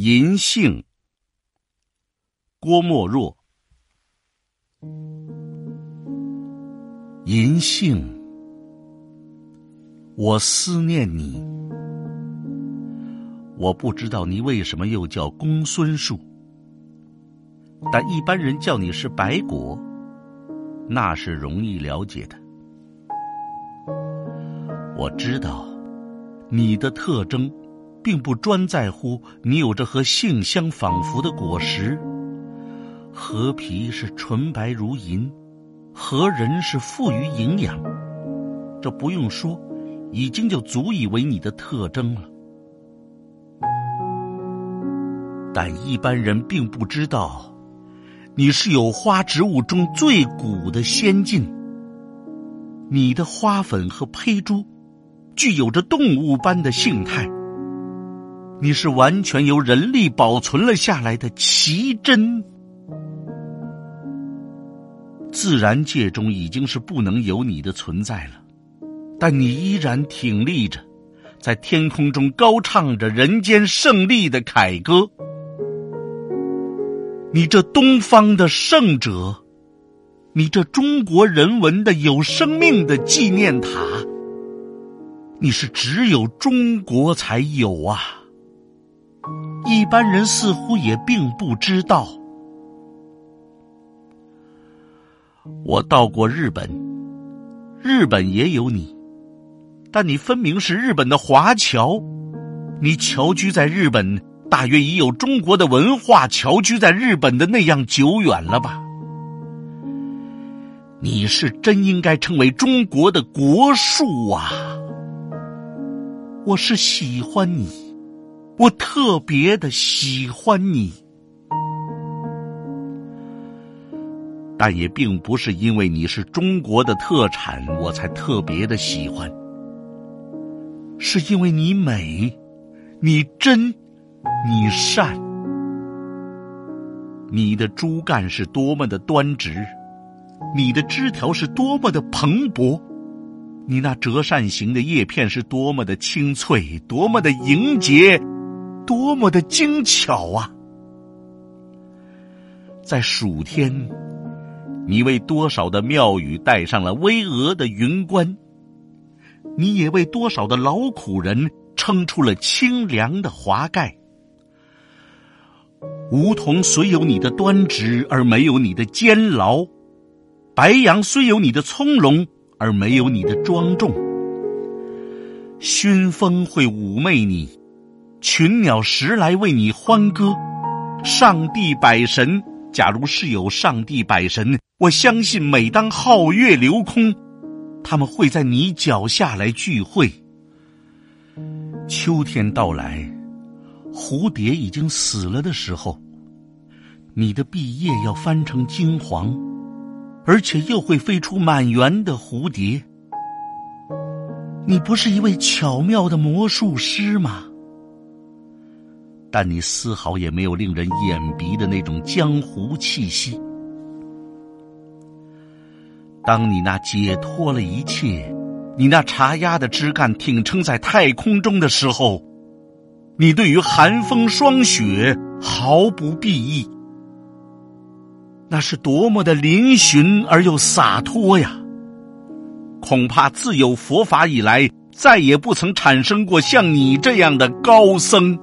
银杏，郭沫若。银杏，我思念你。我不知道你为什么又叫公孙树，但一般人叫你是白果，那是容易了解的。我知道你的特征。并不专在乎你有着和杏相仿佛的果实，核皮是纯白如银，核仁是富于营养，这不用说，已经就足以为你的特征了。但一般人并不知道，你是有花植物中最古的先进。你的花粉和胚珠，具有着动物般的性态。你是完全由人力保存了下来的奇珍，自然界中已经是不能有你的存在了，但你依然挺立着，在天空中高唱着人间胜利的凯歌。你这东方的圣者，你这中国人文的有生命的纪念塔，你是只有中国才有啊！一般人似乎也并不知道。我到过日本，日本也有你，但你分明是日本的华侨。你侨居在日本，大约已有中国的文化侨居在日本的那样久远了吧？你是真应该称为中国的国树啊！我是喜欢你。我特别的喜欢你，但也并不是因为你是中国的特产，我才特别的喜欢。是因为你美，你真，你善，你的枝干是多么的端直，你的枝条是多么的蓬勃，你那折扇形的叶片是多么的清脆，多么的莹洁。多么的精巧啊！在暑天，你为多少的庙宇戴上了巍峨的云冠，你也为多少的劳苦人撑出了清凉的华盖。梧桐虽有你的端直，而没有你的坚牢；白杨虽有你的从容，而没有你的庄重。熏风会妩媚你。群鸟时来为你欢歌，上帝百神，假如是有上帝百神，我相信每当皓月流空，他们会在你脚下来聚会。秋天到来，蝴蝶已经死了的时候，你的毕业要翻成金黄，而且又会飞出满园的蝴蝶。你不是一位巧妙的魔术师吗？但你丝毫也没有令人眼鼻的那种江湖气息。当你那解脱了一切，你那茶鸭的枝干挺撑在太空中的时候，你对于寒风霜雪毫不避意，那是多么的嶙峋而又洒脱呀！恐怕自有佛法以来，再也不曾产生过像你这样的高僧。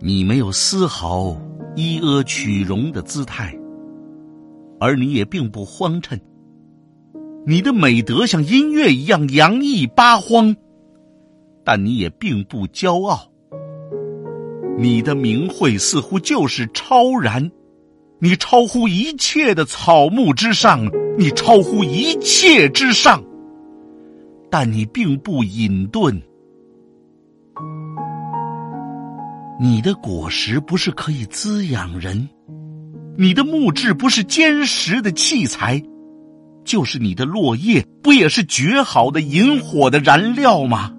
你没有丝毫依阿取容的姿态，而你也并不荒衬。你的美德像音乐一样洋溢八荒，但你也并不骄傲。你的名讳似乎就是超然，你超乎一切的草木之上，你超乎一切之上，但你并不隐遁。你的果实不是可以滋养人，你的木质不是坚实的器材，就是你的落叶不也是绝好的引火的燃料吗？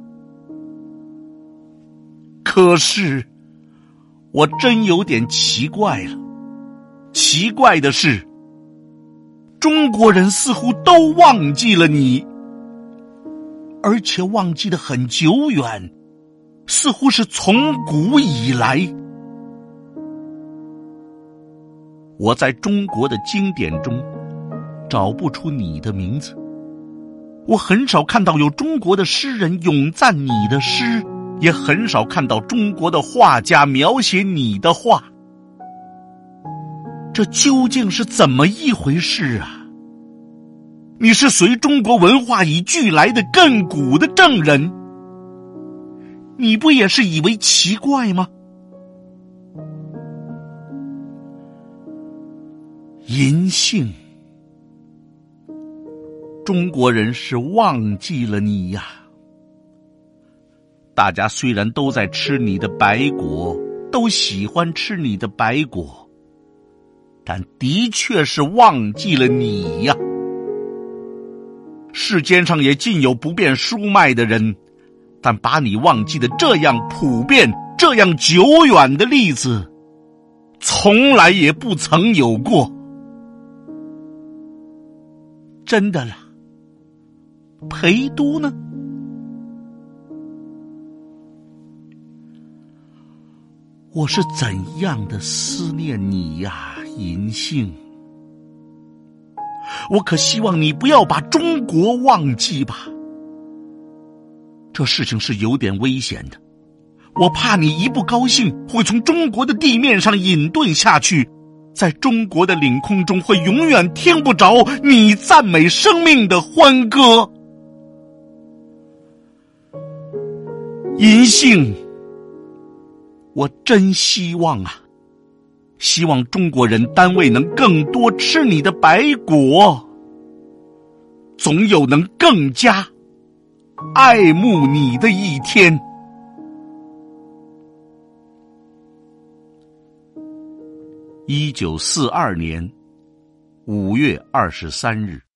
可是，我真有点奇怪了。奇怪的是，中国人似乎都忘记了你，而且忘记的很久远。似乎是从古以来。我在中国的经典中找不出你的名字，我很少看到有中国的诗人咏赞你的诗，也很少看到中国的画家描写你的画。这究竟是怎么一回事啊？你是随中国文化以俱来的亘古的证人，你不也是以为奇怪吗？银杏，中国人是忘记了你呀。大家虽然都在吃你的白果，都喜欢吃你的白果，但的确是忘记了你呀。世间上也尽有不便书卖的人，但把你忘记的这样普遍、这样久远的例子，从来也不曾有过。真的啦，陪都呢？我是怎样的思念你呀，银杏！我可希望你不要把中国忘记吧。这事情是有点危险的，我怕你一不高兴，会从中国的地面上隐遁下去。在中国的领空中，会永远听不着你赞美生命的欢歌。银杏，我真希望啊，希望中国人单位能更多吃你的白果，总有能更加爱慕你的一天。一九四二年五月二十三日。